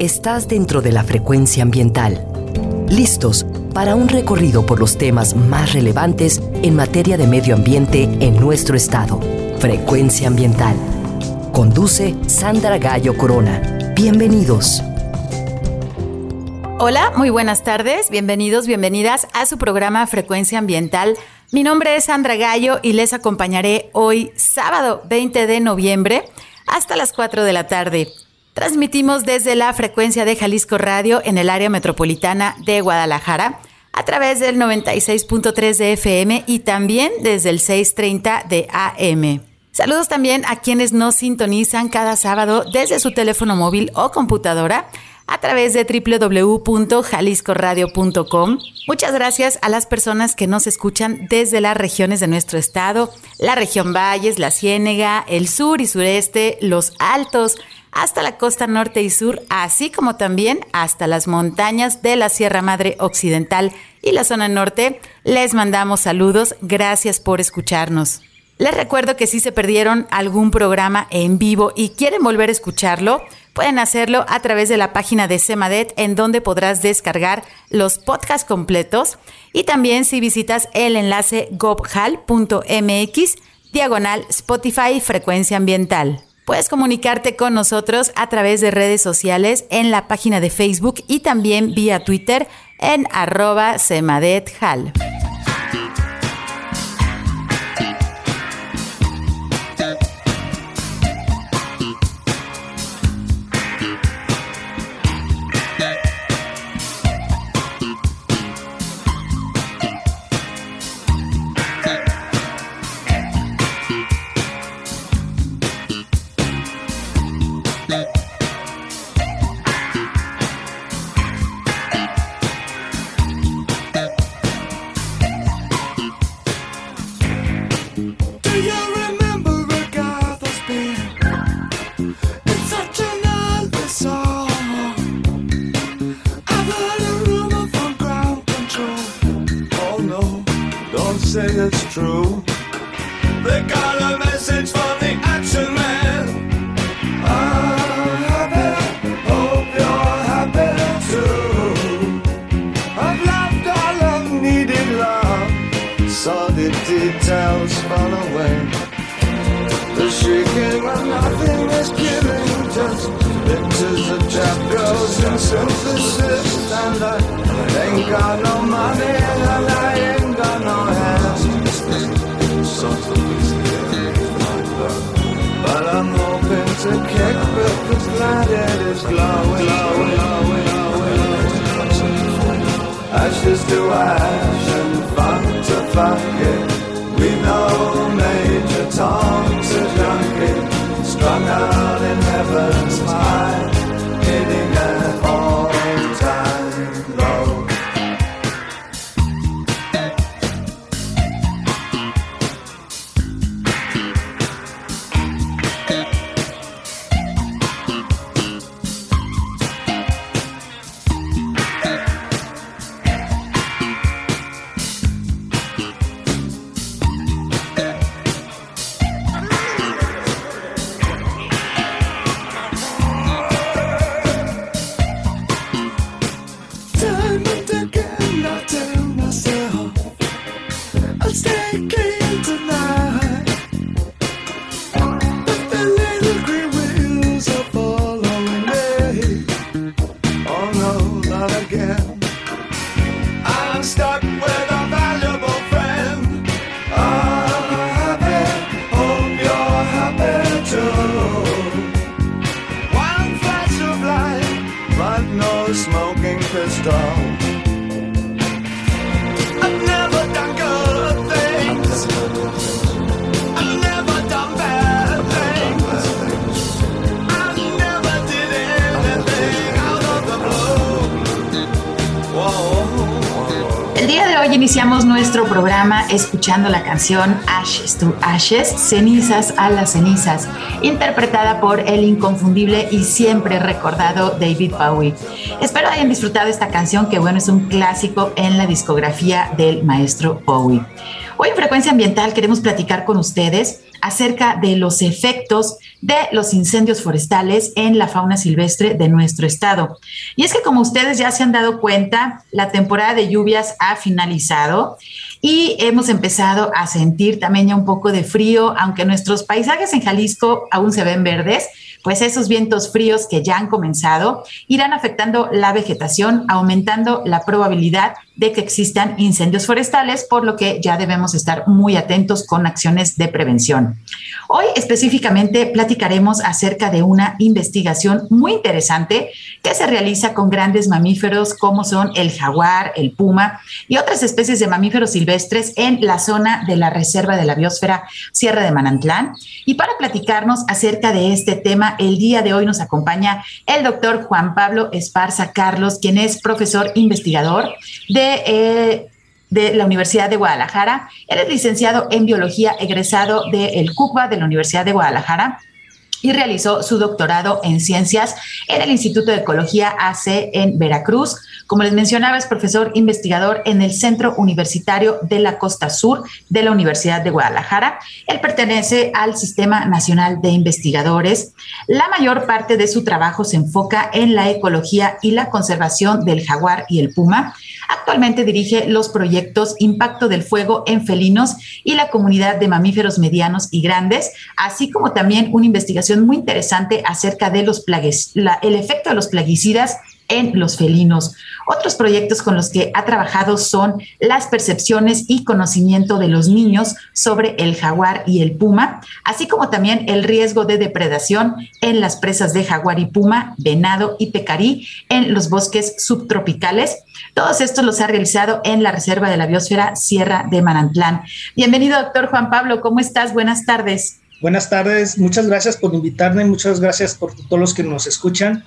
Estás dentro de la frecuencia ambiental. Listos para un recorrido por los temas más relevantes en materia de medio ambiente en nuestro estado. Frecuencia ambiental. Conduce Sandra Gallo Corona. Bienvenidos. Hola, muy buenas tardes. Bienvenidos, bienvenidas a su programa Frecuencia Ambiental. Mi nombre es Sandra Gallo y les acompañaré hoy, sábado 20 de noviembre, hasta las 4 de la tarde. Transmitimos desde la frecuencia de Jalisco Radio en el área metropolitana de Guadalajara a través del 96.3 de FM y también desde el 630 de AM. Saludos también a quienes nos sintonizan cada sábado desde su teléfono móvil o computadora a través de www.jaliscoradio.com. Muchas gracias a las personas que nos escuchan desde las regiones de nuestro estado, la región Valles, la Ciénega, el sur y sureste, los altos, hasta la costa norte y sur, así como también hasta las montañas de la Sierra Madre Occidental y la zona norte. Les mandamos saludos, gracias por escucharnos. Les recuerdo que si se perdieron algún programa en vivo y quieren volver a escucharlo, pueden hacerlo a través de la página de Semadet en donde podrás descargar los podcasts completos y también si visitas el enlace gobhal.mx diagonal Spotify Frecuencia Ambiental. Puedes comunicarte con nosotros a través de redes sociales en la página de Facebook y también vía Twitter en arroba semadethal. Escuchando la canción Ashes to Ashes, Cenizas a las Cenizas, interpretada por el inconfundible y siempre recordado David Bowie. Espero hayan disfrutado esta canción que bueno es un clásico en la discografía del maestro Bowie. Hoy en Frecuencia Ambiental queremos platicar con ustedes acerca de los efectos de los incendios forestales en la fauna silvestre de nuestro estado. Y es que como ustedes ya se han dado cuenta, la temporada de lluvias ha finalizado y hemos empezado a sentir también ya un poco de frío, aunque nuestros paisajes en Jalisco aún se ven verdes pues esos vientos fríos que ya han comenzado irán afectando la vegetación, aumentando la probabilidad de que existan incendios forestales, por lo que ya debemos estar muy atentos con acciones de prevención. Hoy específicamente platicaremos acerca de una investigación muy interesante que se realiza con grandes mamíferos como son el jaguar, el puma y otras especies de mamíferos silvestres en la zona de la Reserva de la Biosfera Sierra de Manantlán. Y para platicarnos acerca de este tema, el día de hoy nos acompaña el doctor Juan Pablo Esparza Carlos, quien es profesor investigador de eh, de, la Universidad de Guadalajara. Él licenciado en biología, egresado del CUCBA de la Universidad de Guadalajara y realizó su doctorado en ciencias en el Instituto de Ecología AC en Veracruz. Como les mencionaba, es profesor investigador en el Centro Universitario de la Costa Sur de la Universidad de Guadalajara. Él pertenece al Sistema Nacional de Investigadores. La mayor parte de su trabajo se enfoca en la ecología y la conservación del jaguar y el puma. Actualmente dirige los proyectos Impacto del Fuego en Felinos y la comunidad de mamíferos medianos y grandes, así como también una investigación muy interesante acerca de los el efecto de los plaguicidas en los felinos. Otros proyectos con los que ha trabajado son las percepciones y conocimiento de los niños sobre el jaguar y el puma, así como también el riesgo de depredación en las presas de jaguar y puma, venado y pecarí en los bosques subtropicales. Todos estos los ha realizado en la Reserva de la Biosfera Sierra de Manantlán. Bienvenido, doctor Juan Pablo. ¿Cómo estás? Buenas tardes. Buenas tardes. Muchas gracias por invitarme. Muchas gracias por todos los que nos escuchan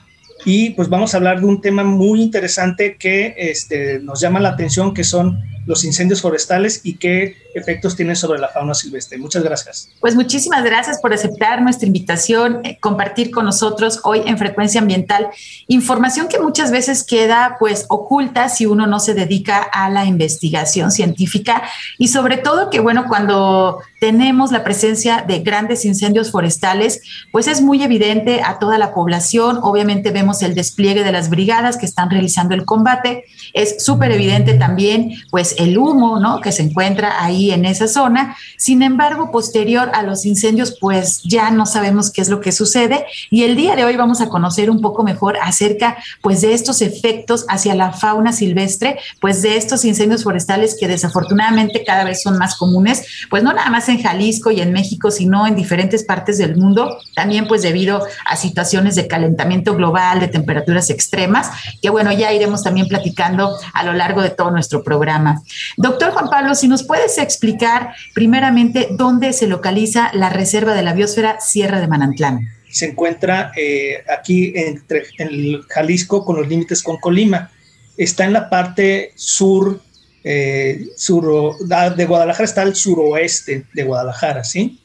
y pues vamos a hablar de un tema muy interesante que este, nos llama la atención, que son los incendios forestales y qué efectos tienen sobre la fauna silvestre. Muchas gracias. Pues muchísimas gracias por aceptar nuestra invitación, eh, compartir con nosotros hoy en Frecuencia Ambiental información que muchas veces queda pues oculta si uno no se dedica a la investigación científica y sobre todo que bueno, cuando tenemos la presencia de grandes incendios forestales, pues es muy evidente a toda la población. Obviamente vemos el despliegue de las brigadas que están realizando el combate. Es súper evidente también pues el humo, ¿no? Que se encuentra ahí en esa zona. Sin embargo, posterior a los incendios, pues ya no sabemos qué es lo que sucede. Y el día de hoy vamos a conocer un poco mejor acerca, pues, de estos efectos hacia la fauna silvestre, pues, de estos incendios forestales que desafortunadamente cada vez son más comunes, pues, no nada más en Jalisco y en México, sino en diferentes partes del mundo, también, pues, debido a situaciones de calentamiento global, de temperaturas extremas, que bueno, ya iremos también platicando a lo largo de todo nuestro programa. Doctor Juan Pablo, si nos puedes explicar primeramente dónde se localiza la Reserva de la Biosfera Sierra de Manantlán. Se encuentra eh, aquí entre en Jalisco con los límites con Colima. Está en la parte sur, eh, sur de Guadalajara, está al suroeste de Guadalajara, ¿sí?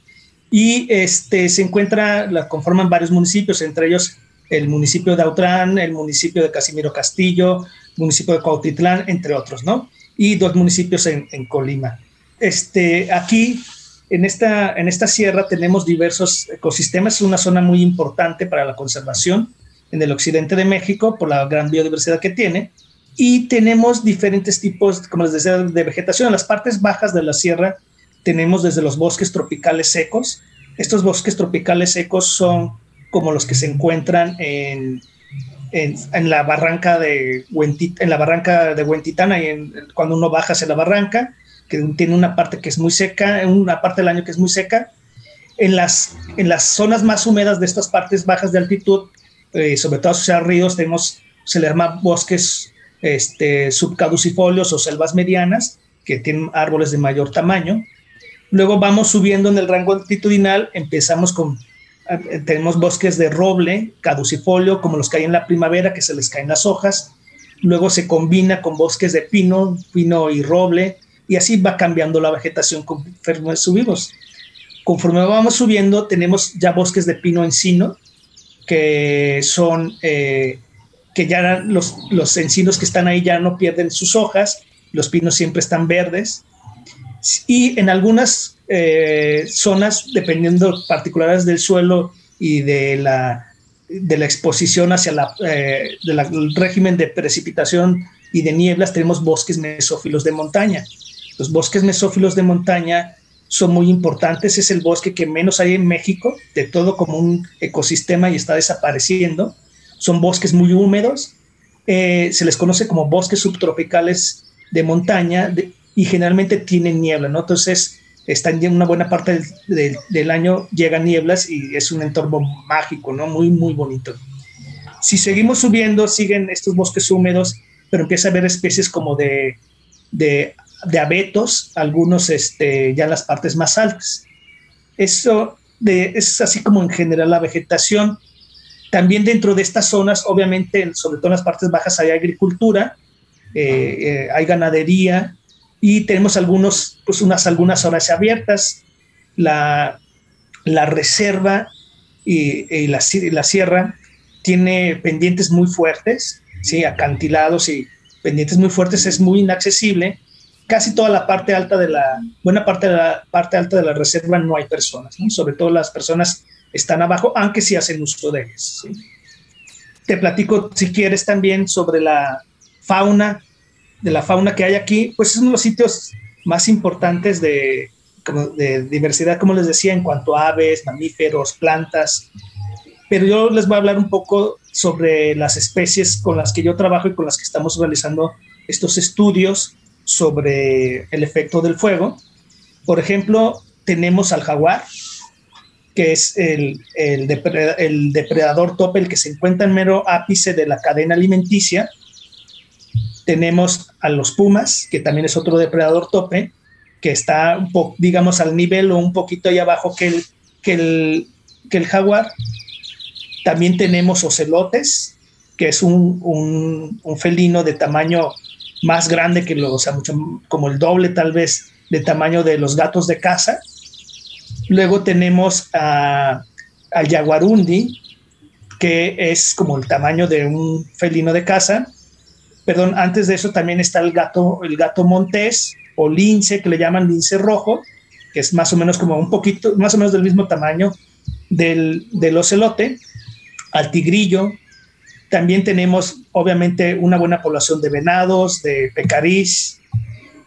Y este, se encuentra, la conforman varios municipios, entre ellos el municipio de Autrán, el municipio de Casimiro Castillo, municipio de Cuautitlán, entre otros, ¿no? Y dos municipios en, Colima. Este, aquí, en esta, en esta sierra, tenemos diversos ecosistemas. Es una zona muy importante para la conservación en el occidente de México por la gran biodiversidad que tiene. Y tenemos diferentes tipos, como les decía, de vegetación. En las partes bajas de la sierra tenemos desde los bosques tropicales secos. Estos bosques tropicales secos son como los que se encuentran en, en, la barranca de en la barranca de Huentitana y cuando uno baja hacia la barranca, que tiene una parte que es muy seca, una parte del año que es muy seca. En las, en las zonas más húmedas de estas partes bajas de altitud, eh, sobre todo hacia ríos, tenemos, se le llama bosques este, subcaducifolios o selvas medianas, que tienen árboles de mayor tamaño. Luego vamos subiendo en el rango altitudinal, empezamos con tenemos bosques de roble, caducifolio, como los que hay en la primavera, que se les caen las hojas. Luego se combina con bosques de pino, pino y roble, y así va cambiando la vegetación conforme subimos. Conforme vamos subiendo, tenemos ya bosques de pino encino, que son, eh, que ya los, los encinos que están ahí ya no pierden sus hojas, los pinos siempre están verdes. Y en algunas eh, zonas, dependiendo particulares del suelo y de la, de la exposición hacia la, eh, del régimen de precipitación y de nieblas, tenemos bosques mesófilos de montaña. Los bosques mesófilos de montaña son muy importantes. Es el bosque que menos hay en México, de todo como un ecosistema y está desapareciendo. Son bosques muy húmedos. Eh, se les conoce como bosques subtropicales de montaña y generalmente tienen niebla, ¿no? Entonces, están en una buena parte del, del, año llegan nieblas y es un entorno mágico, ¿no? Muy, muy bonito. Si seguimos subiendo, siguen estos bosques húmedos, pero empieza a haber especies como de, de de abetos, algunos este, ya en las partes más altas. Eso de, es así como en general la vegetación. También dentro de estas zonas, obviamente, sobre todo en las partes bajas hay agricultura, eh, eh, hay ganadería y tenemos algunos, pues unas, algunas zonas abiertas. La, la reserva y, la, la, sierra tiene pendientes muy fuertes, ¿sí? acantilados y pendientes muy fuertes, es muy inaccesible casi toda la parte alta de la, buena parte de la parte alta de la reserva no hay personas, sobre todo las personas están abajo, aunque sí hacen uso de ellas. Te platico, si quieres, también sobre la fauna, de la fauna que hay aquí, pues es uno de los sitios más importantes de, de diversidad, como les decía, en cuanto a aves, mamíferos, plantas. Pero yo les voy a hablar un poco sobre las especies con las que yo trabajo y con las que estamos realizando estos estudios sobre el efecto del fuego. Por ejemplo, tenemos al jaguar, que es el, el, depredador tope, el que se encuentra en mero ápice de la cadena alimenticia. Tenemos a los pumas, que también es otro depredador tope, que está, un poco, digamos, al nivel o un poquito ahí abajo que el, que el, que el jaguar. También tenemos ocelotes, que es un, un, un felino de tamaño más grande que los, o sea, mucho, como el doble tal vez de tamaño de los gatos de casa. Luego tenemos a, al jaguarundi, que es como el tamaño de un felino de casa. Perdón, antes de eso también está el gato, el gato montés o lince, que le llaman lince rojo, que es más o menos como un poquito, más o menos del mismo tamaño del, del ocelote, al tigrillo, también tenemos, obviamente, una buena población de venados, de pecarís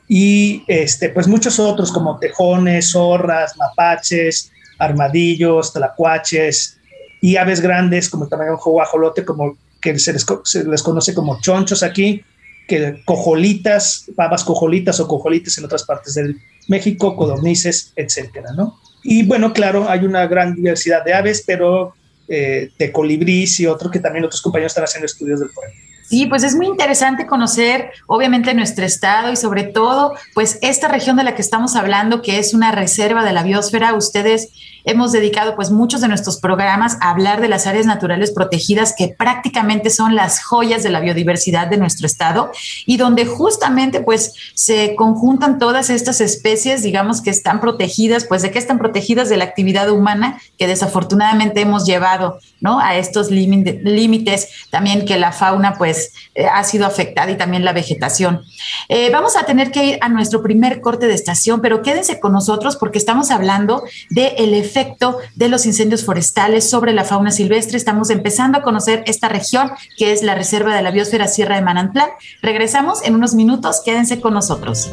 y este, pues muchos otros como tejones, zorras, mapaches, armadillos, tlacuaches y aves grandes como también un guajolote, como que se les, conoce como chonchos aquí, que cojolitas, pavas cojolitas o cojolitas en otras partes del México, codornices, etcétera, ¿no? Y bueno, claro, hay una gran diversidad de aves, pero eh, de colibrís y otro que también otros compañeros están haciendo estudios del poema. Sí, pues es muy interesante conocer, obviamente, nuestro estado y sobre todo, pues esta región de la que estamos hablando, que es una reserva de la biosfera. Ustedes hemos dedicado, pues, muchos de nuestros programas a hablar de las áreas naturales protegidas, que prácticamente son las joyas de la biodiversidad de nuestro estado y donde justamente, pues, se conjuntan todas estas especies, digamos, que están protegidas, pues, de qué están protegidas de la actividad humana que desafortunadamente hemos llevado, ¿no? A estos límites, también que la fauna, pues, eh, ha sido afectada y también la vegetación. Eh, vamos a tener que ir a nuestro primer corte de estación, pero quédense con nosotros porque estamos hablando del efecto de los incendios forestales sobre la fauna silvestre. Estamos empezando a conocer esta región que es la Reserva de la Biosfera Sierra de Manantlán. Regresamos en unos minutos, quédense con nosotros.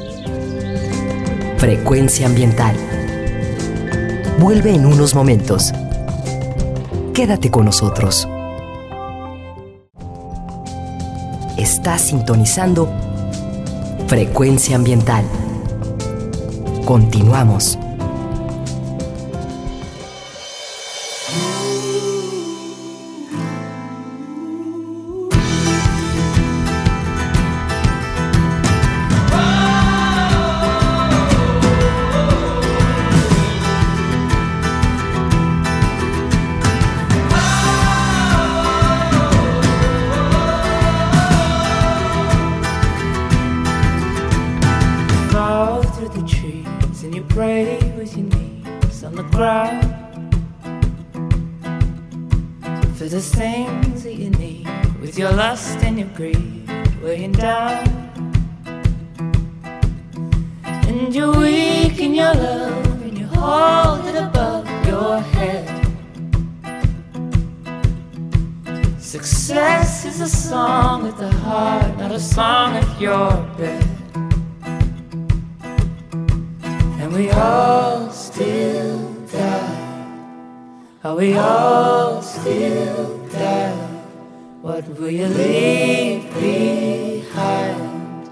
Frecuencia ambiental. Vuelve en unos momentos. Quédate con nosotros. Está sintonizando Frecuencia Ambiental. Continuamos. We all still die? What will you leave behind?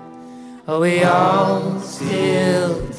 Are we all still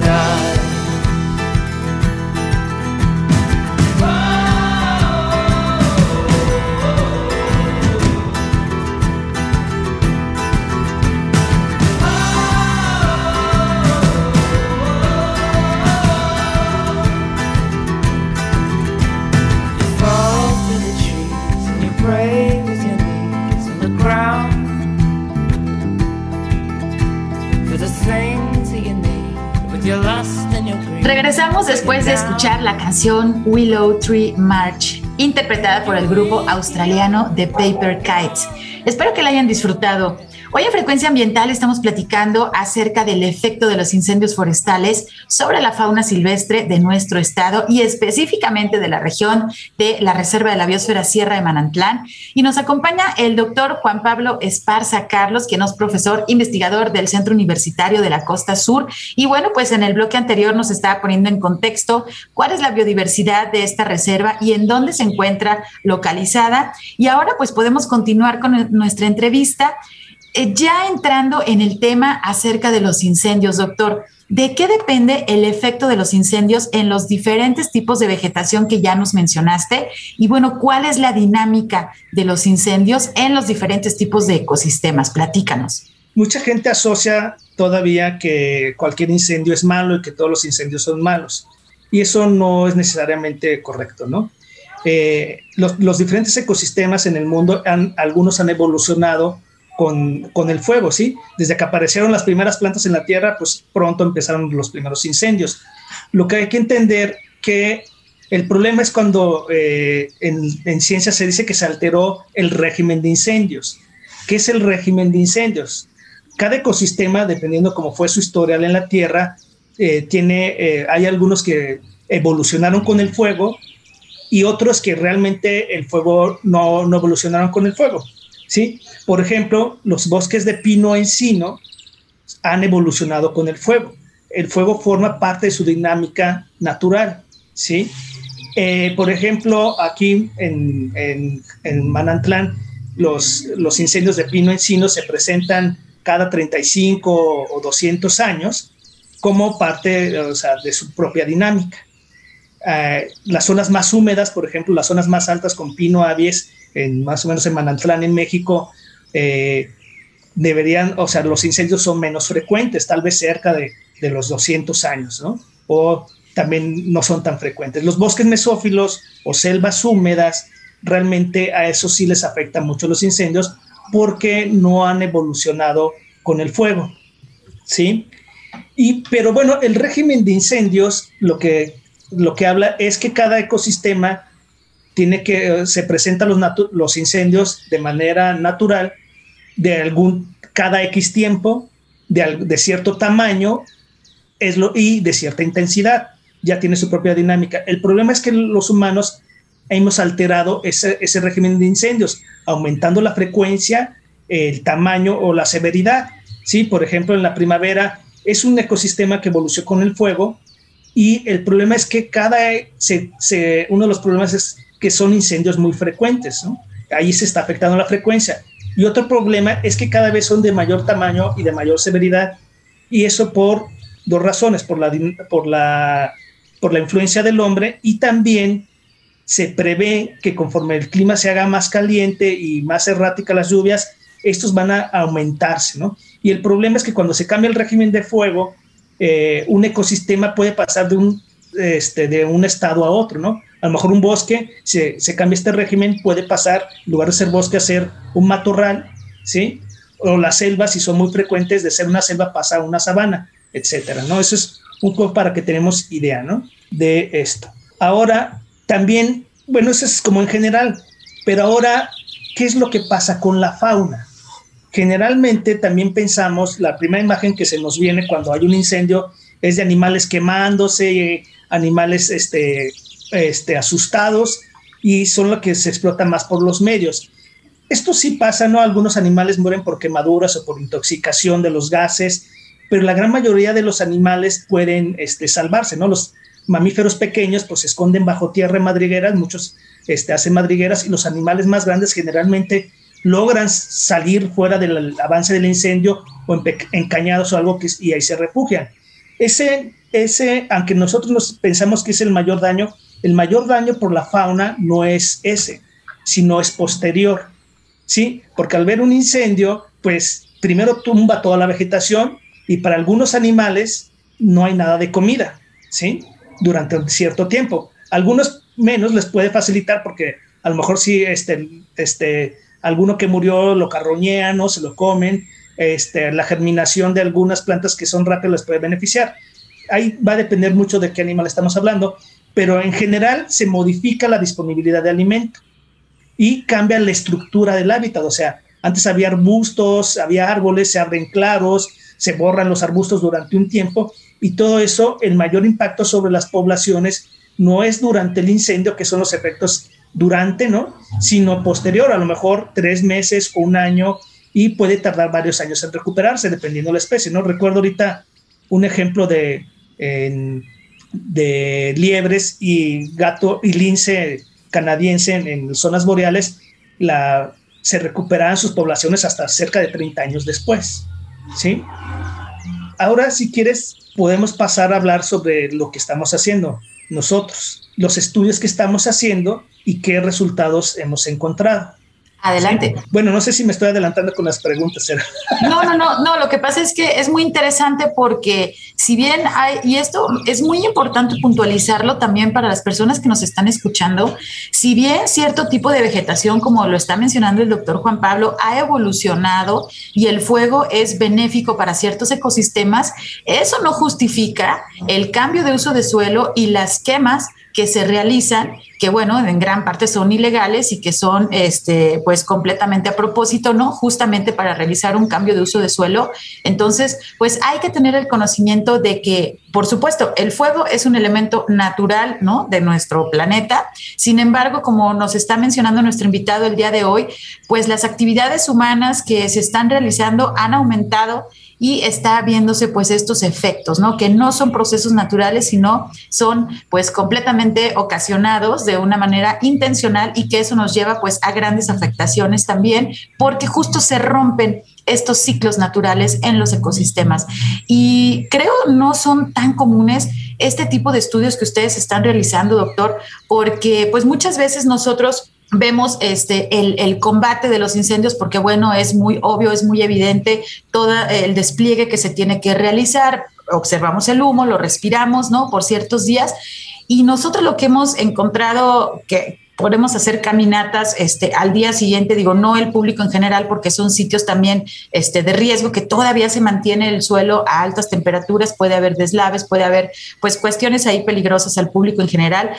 Regresamos después de escuchar la canción Willow Tree March, interpretada por el grupo australiano The Paper Kites. Espero que la hayan disfrutado. Hoy en Frecuencia Ambiental estamos platicando acerca del efecto de los incendios forestales sobre la fauna silvestre de nuestro estado y específicamente de la región de la Reserva de la Biosfera Sierra de Manantlán. Y nos acompaña el doctor Juan Pablo Esparza Carlos, quien es profesor investigador del Centro Universitario de la Costa Sur. Y bueno, pues en el bloque anterior nos estaba poniendo en contexto cuál es la biodiversidad de esta reserva y en dónde se encuentra localizada. Y ahora pues podemos continuar con nuestra entrevista eh, ya entrando en el tema acerca de los incendios, doctor, ¿de qué depende el efecto de los incendios en los diferentes tipos de vegetación que ya nos mencionaste? Y bueno, ¿cuál es la dinámica de los incendios en los diferentes tipos de ecosistemas? Platícanos. Mucha gente asocia todavía que cualquier incendio es malo y que todos los incendios son malos. Y eso no es necesariamente correcto, ¿no? Eh, los, los, diferentes ecosistemas en el mundo, han, algunos han evolucionado con, el fuego, ¿sí? Desde que aparecieron las primeras plantas en la Tierra, pues pronto empezaron los primeros incendios. Lo que hay que entender que el problema es cuando eh, en, ciencia se dice que se alteró el régimen de incendios. ¿Qué es el régimen de incendios? Cada ecosistema, dependiendo cómo fue su historial en la Tierra, eh, tiene, eh, hay algunos que evolucionaron con el fuego y otros que realmente el fuego no, no evolucionaron con el fuego. ¿sí? Por ejemplo, los bosques de pino encino han evolucionado con el fuego. El fuego forma parte de su dinámica natural, ¿sí? Eh, por ejemplo, aquí en, en, Manantlán, los, los, incendios de pino encino se presentan cada 35 o 200 años como parte de su propia dinámica. Eh, las zonas más húmedas, por ejemplo, las zonas más altas con pino avies, en, más o menos en Manantlán, en México, eh, deberían, o sea, los incendios son menos frecuentes, tal vez cerca de, de, los 200 años, ¿no? O también no son tan frecuentes. Los bosques mesófilos o selvas húmedas, realmente a eso sí les afectan mucho los incendios porque no han evolucionado con el fuego, ¿sí? Y, pero bueno, el régimen de incendios lo que, lo que habla es que cada ecosistema tiene que, se presentan los incendios de manera natural de algún, cada X tiempo, de, de cierto tamaño es lo, y de cierta intensidad. Ya tiene su propia dinámica. El problema es que los humanos hemos alterado ese, ese régimen de incendios, aumentando la frecuencia, el tamaño o la severidad. ¿sí? Por ejemplo, en la primavera es un ecosistema que evolucionó con el fuego y el problema es que cada, se, se, uno de los problemas es que son incendios muy frecuentes, ¿no? Ahí se está afectando la frecuencia. Y otro problema es que cada vez son de mayor tamaño y de mayor severidad, y eso por dos razones, por la, por la, por la influencia del hombre y también se prevé que conforme el clima se haga más caliente y más errática las lluvias, estos van a aumentarse, ¿no? Y el problema es que cuando se cambia el régimen de fuego, eh, un ecosistema puede pasar de un, este, de un estado a otro, ¿no? A lo mejor un bosque, se, se cambia este régimen, puede pasar, en lugar de ser bosque, a ser un matorral, ¿sí? O las selvas, si son muy frecuentes, de ser una selva pasa a una sabana, etcétera, ¿no? Eso es un poco para que tenemos idea, ¿no? De esto. Ahora, también, bueno, eso es como en general, pero ahora, ¿qué es lo que pasa con la fauna? Generalmente también pensamos, la primera imagen que se nos viene cuando hay un incendio es de animales quemándose, animales este, este, asustados y son los que se explotan más por los medios. Esto sí pasa, ¿no? Algunos animales mueren por quemaduras o por intoxicación de los gases, pero la gran mayoría de los animales pueden este, salvarse, ¿no? Los mamíferos pequeños pues se esconden bajo tierra en madrigueras, muchos este, hacen madrigueras y los animales más grandes generalmente logran salir fuera del avance del incendio o encañados o algo que, y ahí se refugian. Ese, ese, aunque nosotros nos pensamos que es el mayor daño, el mayor daño por la fauna no es ese, sino es posterior, ¿sí? Porque al ver un incendio, pues primero tumba toda la vegetación y para algunos animales no hay nada de comida, ¿sí? Durante un cierto tiempo. Algunos menos les puede facilitar porque a lo mejor si este, este, alguno que murió lo carroñean o se lo comen, este, la germinación de algunas plantas que son rápidas les puede beneficiar. Ahí va a depender mucho de qué animal estamos hablando, pero en general se modifica la disponibilidad de alimento y cambia la estructura del hábitat. O sea, antes había arbustos, había árboles, se abren claros, se borran los arbustos durante un tiempo y todo eso, el mayor impacto sobre las poblaciones no es durante el incendio, que son los efectos durante, ¿no? Sino posterior, a lo mejor tres meses o un año y puede tardar varios años en recuperarse, dependiendo de la especie, ¿no? Recuerdo ahorita un ejemplo de, de liebres y gato y lince canadiense en, zonas boreales, la, se recuperan sus poblaciones hasta cerca de 30 años después, ¿sí? Ahora, si quieres, podemos pasar a hablar sobre lo que estamos haciendo nosotros, los estudios que estamos haciendo y qué resultados hemos encontrado. Adelante. Bueno, no sé si me estoy adelantando con las preguntas. No, no, no, no. Lo que pasa es que es muy interesante porque si bien hay, y esto es muy importante puntualizarlo también para las personas que nos están escuchando, si bien cierto tipo de vegetación, como lo está mencionando el doctor Juan Pablo, ha evolucionado y el fuego es benéfico para ciertos ecosistemas, eso no justifica el cambio de uso de suelo y las quemas que se realizan, que bueno, en gran parte son ilegales y que son este, pues completamente a propósito, ¿no? Justamente para realizar un cambio de uso de suelo. Entonces, pues hay que tener el conocimiento de que, por supuesto, el fuego es un elemento natural, ¿no? De nuestro planeta. Sin embargo, como nos está mencionando nuestro invitado el día de hoy, pues las actividades humanas que se están realizando han aumentado y está viéndose pues estos efectos, ¿no? Que no son procesos naturales, sino son pues completamente ocasionados de una manera intencional y que eso nos lleva pues a grandes afectaciones también porque justo se rompen estos ciclos naturales en los ecosistemas. Y creo no son tan comunes este tipo de estudios que ustedes están realizando, doctor, porque pues muchas veces nosotros vemos este, el, el, combate de los incendios porque, bueno, es muy obvio, es muy evidente todo el despliegue que se tiene que realizar. Observamos el humo, lo respiramos, ¿no? Por ciertos días. Y nosotros lo que hemos encontrado, que podemos hacer caminatas este, al día siguiente, digo, no el público en general, porque son sitios también este, de riesgo, que todavía se mantiene el suelo a altas temperaturas, puede haber deslaves, puede haber pues cuestiones ahí peligrosas al público en general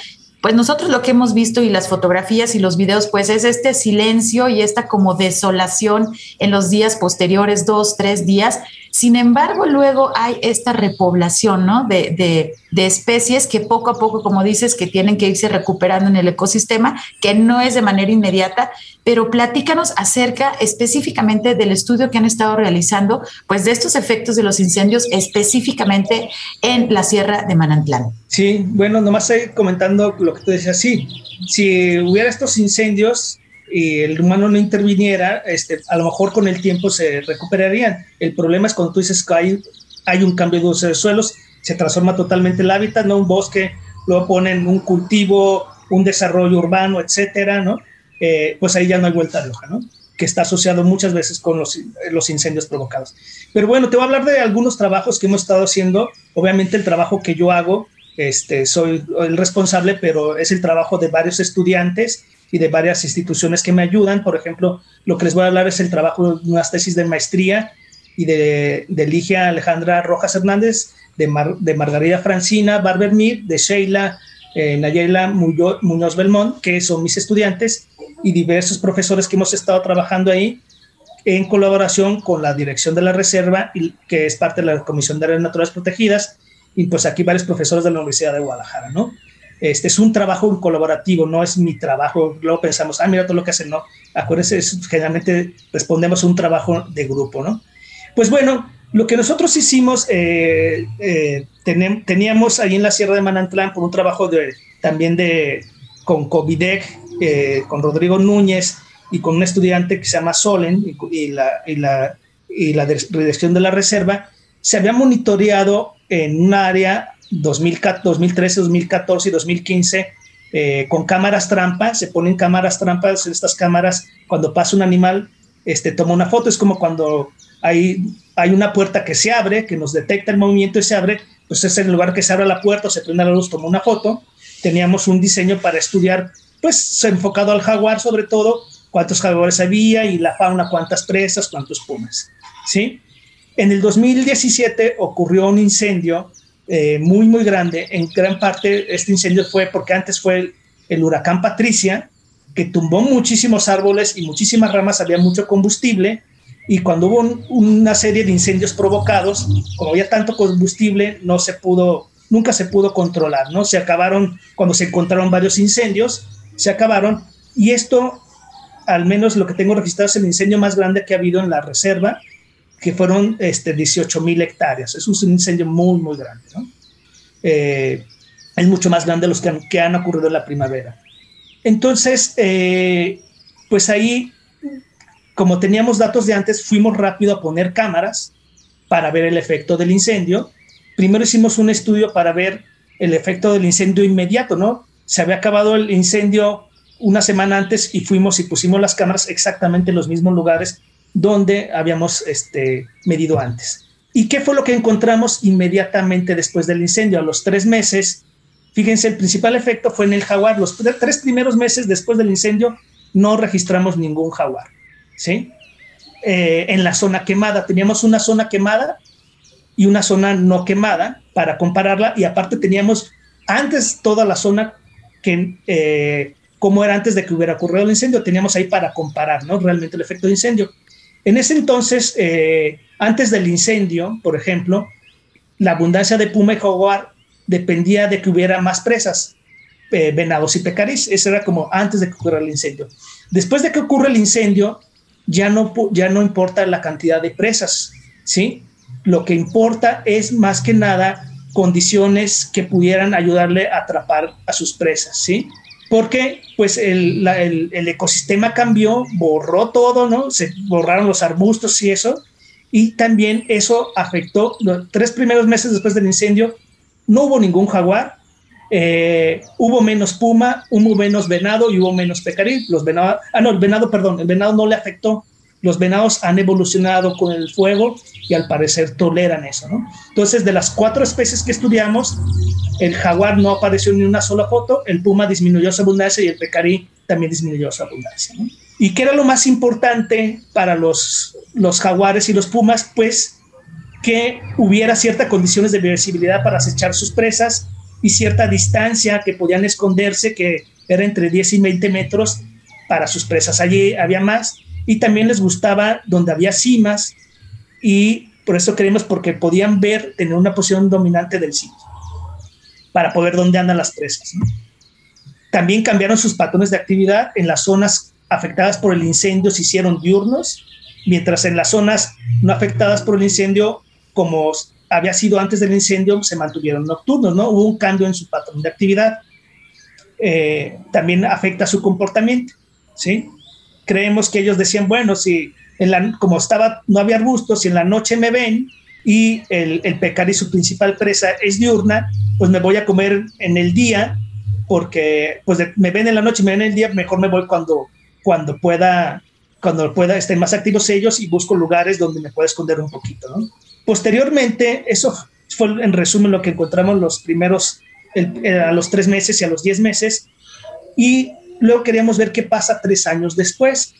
pues nosotros lo que hemos visto y las fotografías y los videos, pues es este silencio y esta como desolación en los días posteriores, dos, tres días, sin embargo, luego hay esta repoblación ¿no? de, especies que poco a poco, como dices, que tienen que irse recuperando en el ecosistema, que no es de manera inmediata, pero platícanos acerca específicamente del estudio que han estado realizando, pues de estos efectos de los incendios específicamente en la Sierra de Manantlán. Sí, bueno, nomás comentando lo que tú decías, sí, si hubiera estos incendios, y el humano no interviniera, este, a lo mejor con el tiempo se recuperarían. El problema es cuando tú dices que hay, hay un cambio de uso de suelos, se transforma totalmente el hábitat, ¿no? Un bosque, luego ponen un cultivo, un desarrollo urbano, etcétera, ¿no? Eh, pues ahí ya no hay vuelta de hoja, ¿no? Que está asociado muchas veces con los, los incendios provocados. Pero bueno, te voy a hablar de algunos trabajos que hemos estado haciendo. Obviamente el trabajo que yo hago, este, soy el responsable, pero es el trabajo de varios estudiantes y de varias instituciones que me ayudan. Por ejemplo, lo que les voy a hablar es el trabajo de unas tesis de maestría y de, de Ligia Alejandra Rojas Hernández, de, de Margarita Francina Barbermir, de Sheila eh, Nayela Muñoz Belmont, que son mis estudiantes, y diversos profesores que hemos estado trabajando ahí en colaboración con la dirección de la reserva, que es parte de la Comisión de Áreas Naturales Protegidas, y pues aquí varios profesores de la Universidad de Guadalajara, ¿no? Este es un trabajo colaborativo, no es mi trabajo. Luego pensamos, ah, mira todo lo que hacen, no. Acuérdense, generalmente respondemos a un trabajo de grupo, ¿no? Pues bueno, lo que nosotros hicimos, eh, eh, teníamos ahí en la Sierra de Manantlán por un trabajo de, también de, con Covidec, eh, con Rodrigo Núñez y con un estudiante que se llama Solen y, la, y, la, y la dirección de la reserva, se había monitoreado en un área 2013, 2014 y 2015 con cámaras trampa, se ponen cámaras trampas, estas cámaras cuando pasa un animal, este, toma una foto, es como cuando hay, hay una puerta que se abre, que nos detecta el movimiento y se abre, pues es el lugar que se abre la puerta, se prende la luz, toma una foto. Teníamos un diseño para estudiar, pues enfocado al jaguar sobre todo, cuántos jaguares había y la fauna, cuántas presas, cuántos pumas. ¿sí? En el 2017 ocurrió un incendio eh, muy, muy grande. En gran parte este incendio fue porque antes fue el, huracán Patricia, que tumbó muchísimos árboles y muchísimas ramas, había mucho combustible y cuando hubo una serie de incendios provocados, como había tanto combustible, no se pudo, nunca se pudo controlar, ¿no? Se acabaron, cuando se encontraron varios incendios, se acabaron, y esto, al menos lo que tengo registrado, es el incendio más grande que ha habido en la reserva, que fueron este, 18 mil hectáreas. Es un incendio muy, muy grande, ¿no? Eh, es mucho más grande de los que han, que han ocurrido en la primavera. Entonces, eh, pues ahí como teníamos datos de antes, fuimos rápido a poner cámaras para ver el efecto del incendio. Primero hicimos un estudio para ver el efecto del incendio inmediato, ¿no? Se había acabado el incendio una semana antes y fuimos y pusimos las cámaras exactamente en los mismos lugares donde habíamos este, medido antes. ¿Y qué fue lo que encontramos inmediatamente después del incendio? A los tres meses, fíjense, el principal efecto fue en el jaguar. Los tres primeros meses después del incendio no registramos ningún jaguar. ¿sí? Eh, en la zona quemada. Teníamos una zona quemada y una zona no quemada para compararla y aparte teníamos antes toda la zona que eh, como era antes de que hubiera ocurrido el incendio, teníamos ahí para comparar, ¿no? Realmente el efecto de incendio. En ese entonces, eh, antes del incendio, por ejemplo, la abundancia de puma y jaguar dependía de que hubiera más presas, venados y pecarís. Eso era como antes de que ocurriera el incendio. Después de que ocurre el incendio, ya no, ya no importa la cantidad de presas, ¿sí? Lo que importa es más que nada condiciones que pudieran ayudarle a atrapar a sus presas, ¿sí? Porque pues el, el, ecosistema cambió, borró todo, ¿no? Se borraron los arbustos y eso, y también eso afectó tres primeros meses después del incendio, no hubo ningún jaguar, eh, hubo menos puma, hubo menos venado y hubo menos pecarí. Los venados, ah, no, el venado, perdón, el venado no le afectó. Los venados han evolucionado con el fuego y al parecer toleran eso, ¿no? Entonces, de las cuatro especies que estudiamos, el jaguar no apareció ni una sola foto, el puma disminuyó su abundancia y el pecarí también disminuyó su abundancia. ¿Y qué era lo más importante para los, los jaguares y los pumas? Pues que hubiera ciertas condiciones de visibilidad para acechar sus presas y cierta distancia que podían esconderse, que era entre 10 y 20 metros para sus presas. Allí había más y también les gustaba donde había cimas y por eso creemos porque podían ver, tener una posición dominante del sitio para poder dónde andan las presas. También cambiaron sus patrones de actividad en las zonas afectadas por el incendio se hicieron diurnos, mientras en las zonas no afectadas por el incendio, como había sido antes del incendio, se mantuvieron nocturnos, ¿no? Hubo un cambio en su patrón de actividad. Eh, también afecta su comportamiento, ¿sí? Creemos que ellos decían, bueno, si en la, como estaba, no había arbustos, si en la noche me ven y el, el pecarí, su principal presa, es diurna, pues me voy a comer en el día, porque pues me ven en la noche y me ven en el día, mejor me voy cuando, cuando pueda, cuando pueda, estén más activos ellos y busco lugares donde me pueda esconder un poquito, ¿no? Posteriormente, eso fue en resumen lo que encontramos los primeros, eh, a los tres meses y a los diez meses, y luego queríamos ver qué pasa tres años después.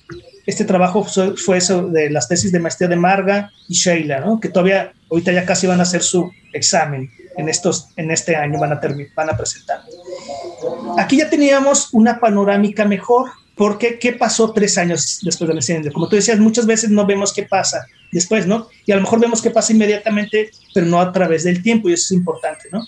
Este trabajo fue de las tesis de maestría de Marga y Sheila, ¿no? que todavía ahorita ya casi van a hacer su examen en, estos, en este año, van a, van a presentar. Aquí ya teníamos una panorámica mejor, porque ¿qué pasó tres años después del incendio? Como tú decías, muchas veces no vemos qué pasa después, ¿no? Y a lo mejor vemos qué pasa inmediatamente, pero no a través del tiempo, y eso es importante, ¿no?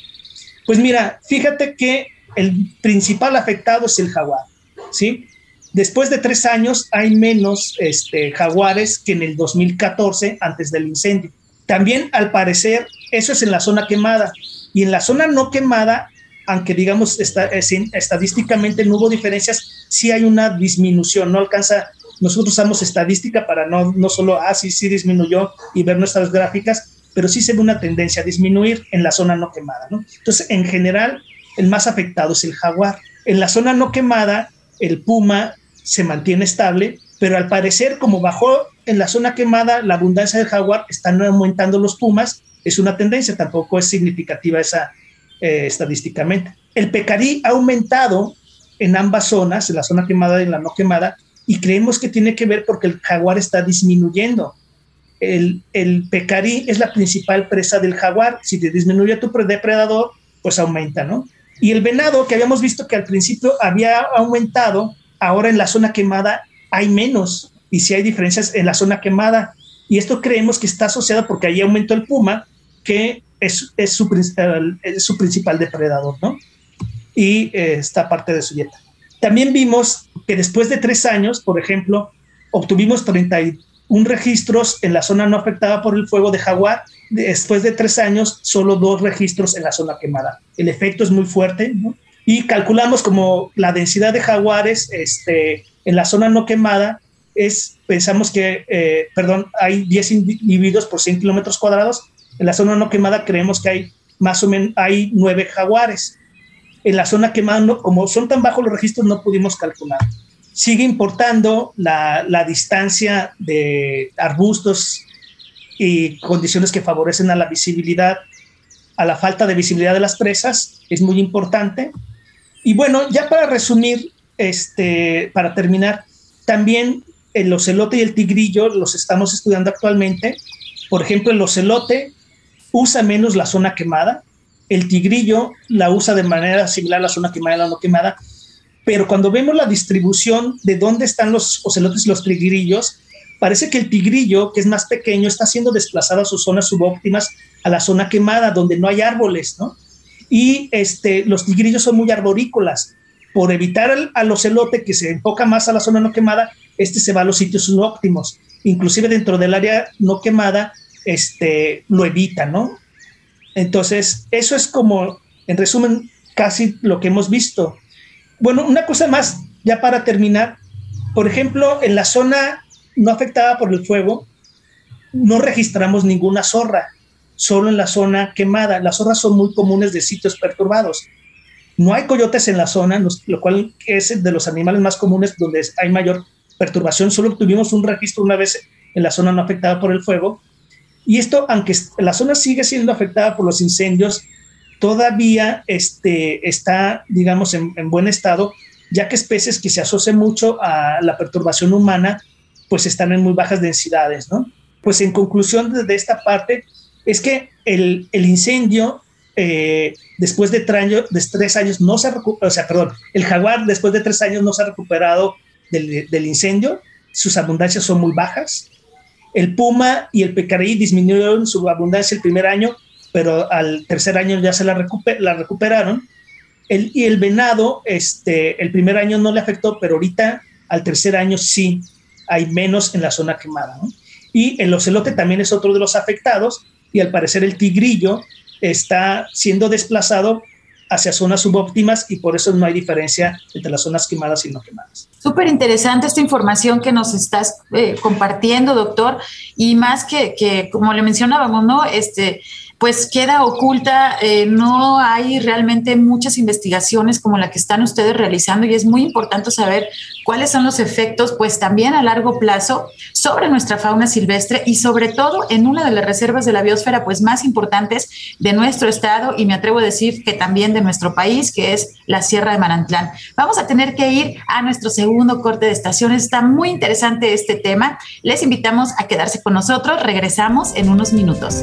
Pues mira, fíjate que el principal afectado es el jaguar, ¿sí? Después de tres años hay menos este, jaguares que en el 2014, antes del incendio. También, al parecer, eso es en la zona quemada. Y en la zona no quemada, aunque digamos está, estadísticamente no hubo diferencias, sí hay una disminución, no alcanza, nosotros usamos estadística para no, no solo, ah, sí, sí disminuyó y ver nuestras gráficas, pero sí se ve una tendencia a disminuir en la zona no quemada. Entonces, en general, el más afectado es el jaguar. En la zona no quemada, el puma se mantiene estable, pero al parecer, como bajó en la zona quemada la abundancia del jaguar, están aumentando los pumas, es una tendencia, tampoco es significativa esa eh, estadísticamente. El pecarí ha aumentado en ambas zonas, en la zona quemada y en la no quemada, y creemos que tiene que ver porque el jaguar está disminuyendo. El, el pecarí es la principal presa del jaguar. Si te disminuye tu depredador, pues aumenta, ¿no? Y el venado, que habíamos visto que al principio había aumentado, ahora en la zona quemada hay menos. Y si hay diferencias en la zona quemada. Y esto creemos que está asociado porque ahí aumentó el puma, que es, es, su, es su, principal depredador, ¿no? Y eh, esta parte de su dieta. También vimos que después de tres años, por ejemplo, obtuvimos 31 registros en la zona no afectada por el fuego de jaguar. Después de tres años, solo dos registros en la zona quemada. El efecto es muy fuerte. Y calculamos como la densidad de jaguares este, en la zona no quemada es, pensamos que, eh, perdón, hay 10 individuos por 100 kilómetros cuadrados. En la zona no quemada creemos que hay más o menos, hay 9 jaguares. En la zona quemada, como son tan bajos los registros, no pudimos calcular. Sigue importando la, la distancia de arbustos y condiciones que favorecen a la visibilidad, a la falta de visibilidad de las presas, es muy importante. Y bueno, ya para resumir, este, para terminar, también el ocelote y el tigrillo los estamos estudiando actualmente. Por ejemplo, el ocelote usa menos la zona quemada, el tigrillo la usa de manera similar a la zona quemada y la no quemada, pero cuando vemos la distribución de dónde están los ocelotes y los tigrillos, parece que el tigrillo, que es más pequeño, está siendo desplazado a sus zonas subóptimas, a la zona quemada, donde no hay árboles, ¿no? Y este, los tigrillos son muy arborícolas por evitar al, al, ocelote que se enfoca más a la zona no quemada, este se va a los sitios no óptimos. Inclusive dentro del área no quemada, este, lo evita, ¿no? Entonces, eso es como, en resumen, casi lo que hemos visto. Bueno, una cosa más, ya para terminar, por ejemplo, en la zona no afectada por el fuego, no registramos ninguna zorra, solo en la zona quemada. Las zorras son muy comunes de sitios perturbados. No hay coyotes en la zona, lo cual es de los animales más comunes donde hay mayor perturbación. Solo tuvimos un registro una vez en la zona no afectada por el fuego. Y esto, aunque la zona sigue siendo afectada por los incendios, todavía este, está, digamos, en, en buen estado, ya que especies que se asocian mucho a la perturbación humana, pues están en muy bajas densidades, ¿no? Pues en conclusión de, esta parte, es que el, el incendio eh, después de, tres años no se ha o sea, perdón, el jaguar después de tres años no se ha recuperado del, del, incendio, sus abundancias son muy bajas. El puma y el pecarí disminuyeron su abundancia el primer año, pero al tercer año ya se la, la recuperaron. El, y el venado, este, el primer año no le afectó, pero ahorita al tercer año sí hay menos en la zona quemada. Y el ocelote también es otro de los afectados, y al parecer el tigrillo está siendo desplazado hacia zonas subóptimas y por eso no hay diferencia entre las zonas quemadas y no quemadas. Súper interesante esta información que nos estás eh, compartiendo, doctor, y más que, que, como le mencionábamos, ¿no? Este, pues queda oculta, eh, no hay realmente muchas investigaciones como la que están ustedes realizando y es muy importante saber cuáles son los efectos, pues también a largo plazo sobre nuestra fauna silvestre y sobre todo en una de las reservas de la biosfera pues más importantes de nuestro estado y me atrevo a decir que también de nuestro país, que es la Sierra de Manantlán. Vamos a tener que ir a nuestro segundo corte de estaciones. Está muy interesante este tema. Les invitamos a quedarse con nosotros. Regresamos en unos minutos.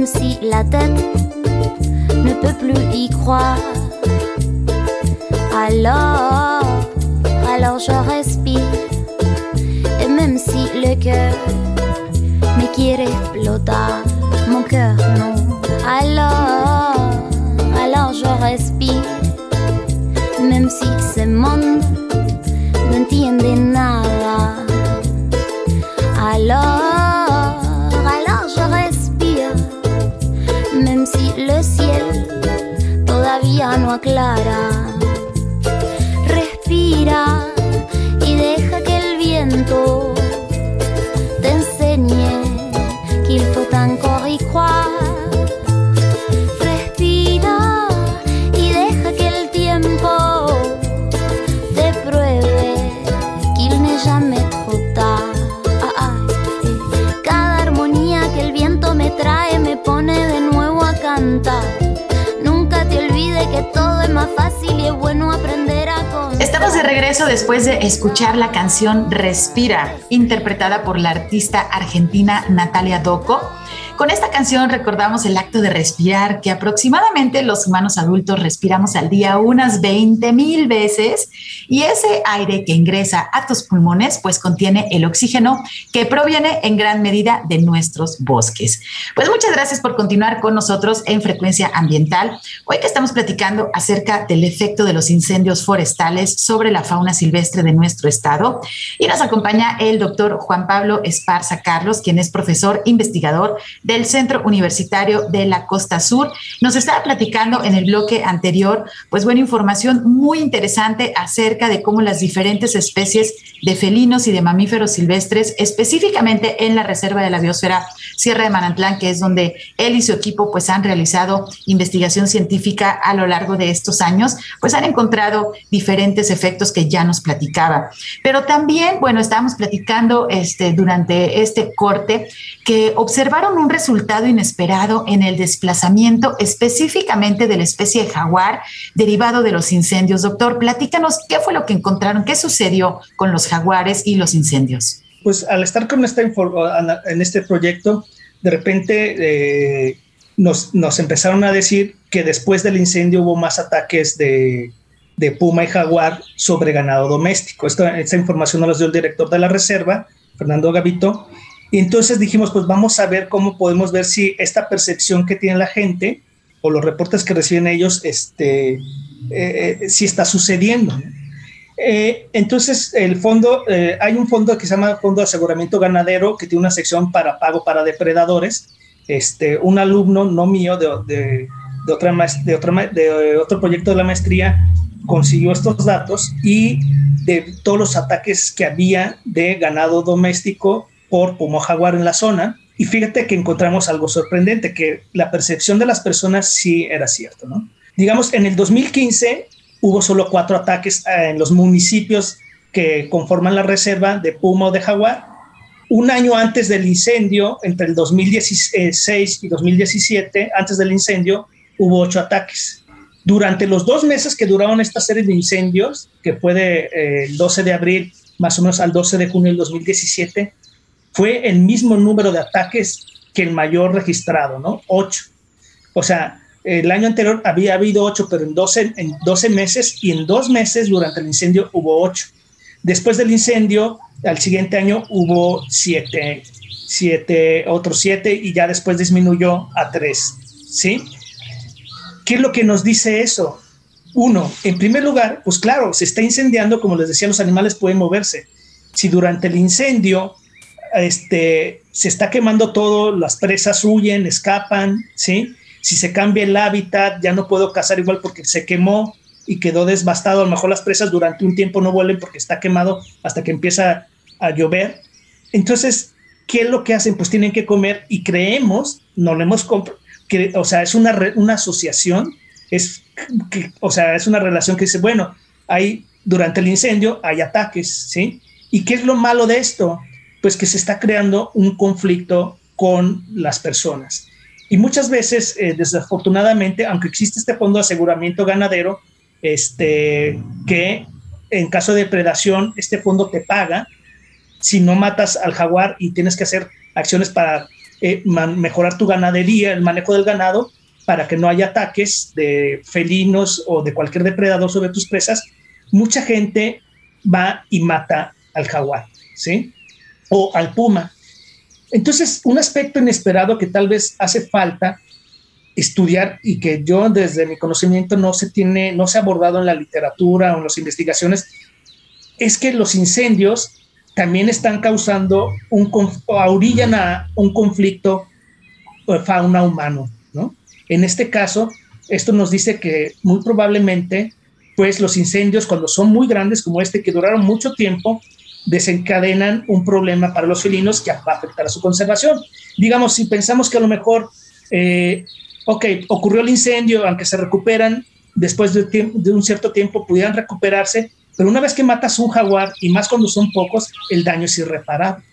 même si la tête ne peut plus y croire. Alors, alors je respire, et même si le cœur me quiere explotar, mon cœur non. Alors, alors je respire, même si ce monde alma clara. Después de escuchar la canción Respira, interpretada por la artista argentina Natalia Doco. Con esta canción recordamos el acto de respirar que aproximadamente los humanos adultos respiramos al día unas 20 mil veces y ese aire que ingresa a tus pulmones pues contiene el oxígeno que proviene en gran medida de nuestros bosques. Pues muchas gracias por continuar con nosotros en Frecuencia Ambiental. Hoy que estamos platicando acerca del efecto de los incendios forestales sobre la fauna silvestre de nuestro estado y nos acompaña el doctor Juan Pablo Esparza Carlos, quien es profesor investigador del Centro Universitario de la Costa Sur. Nos estaba platicando en el bloque anterior, pues buena información muy interesante acerca de cómo las diferentes especies de felinos y de mamíferos silvestres, específicamente en la Reserva de la Biosfera Sierra de Manantlán, que es donde él y su equipo pues han realizado investigación científica a lo largo de estos años, pues han encontrado diferentes efectos que ya nos platicaba. Pero también, bueno, estábamos platicando este, durante este corte que observaron un resultado inesperado en el desplazamiento específicamente de la especie de jaguar derivado de los incendios. Doctor, platícanos qué fue lo que encontraron, qué sucedió con los jaguares y los incendios. Pues al estar con esta en este proyecto, de repente eh, nos, nos, empezaron a decir que después del incendio hubo más ataques de, de puma y jaguar sobre ganado doméstico. Esta, esta información nos la dio el director de la reserva, Fernando Gavito, y entonces dijimos, pues vamos a ver cómo podemos ver si esta percepción que tiene la gente o los reportes que reciben ellos, este, eh, eh, si está sucediendo. Eh, entonces, el fondo, hay un fondo que se llama Fondo de Aseguramiento Ganadero, que tiene una sección para pago para depredadores. Este, un alumno, no mío, de, de, otra, de, otra, de otro proyecto de la maestría, consiguió estos datos y de todos los ataques que había de ganado doméstico por Puma Jaguar en la zona. Y fíjate que encontramos algo sorprendente, que la percepción de las personas sí era cierto, ¿no? Digamos, en el 2015 hubo solo cuatro ataques eh, en los municipios que conforman la reserva de Puma o de Jaguar. Un año antes del incendio, entre el 2016 y 2017, antes del incendio, hubo ocho ataques. Durante los dos meses que duraron esta serie de incendios, que fue del de, 12 eh, de abril más o menos al 12 de junio del 2017, fue el mismo número de ataques que el mayor registrado, ¿no? Ocho. O sea, el año anterior había habido ocho, pero en 12, en 12 meses y en dos meses durante el incendio hubo ocho. Después del incendio, al siguiente año hubo siete, siete, otros siete y ya después disminuyó a tres, ¿sí? ¿Qué es lo que nos dice eso? Uno, en primer lugar, pues claro, se está incendiando, como les decía, los animales pueden moverse. Si durante el incendio este, se está quemando todo, las presas huyen, escapan, ¿sí? Si se cambia el hábitat, ya no puedo cazar igual porque se quemó y quedó devastado. A lo mejor las presas durante un tiempo no vuelven porque está quemado hasta que empieza a llover. Entonces, ¿qué es lo que hacen? Pues tienen que comer y creemos, no lo hemos que, o sea, es una, una asociación, es, que, o sea, es una relación que dice, bueno, hay, durante el incendio hay ataques, ¿sí? ¿Y qué es lo malo de esto? Pues que se está creando un conflicto con las personas. Y muchas veces, eh, desafortunadamente, aunque existe este fondo de aseguramiento ganadero, este, que en caso de predación, este fondo te paga si no matas al jaguar y tienes que hacer acciones para eh, mejorar tu ganadería, el manejo del ganado, para que no haya ataques de felinos o de cualquier depredador sobre tus presas, mucha gente va y mata al jaguar, ¿sí? O al puma. Entonces, un aspecto inesperado que tal vez hace falta estudiar y que yo desde mi conocimiento no se tiene, no se ha abordado en la literatura o en las investigaciones, es que los incendios también están causando un, orillan a un conflicto fauna humano, ¿no? En este caso, esto nos dice que muy probablemente, pues los incendios cuando son muy grandes como este, que duraron mucho tiempo, desencadenan un problema para los felinos que va a afectar a su conservación. Digamos, si pensamos que a lo mejor, eh, ok, ocurrió el incendio, aunque se recuperan, después de, un cierto tiempo pudieran recuperarse, pero una vez que matas un jaguar, y más cuando son pocos, el daño es irreparable,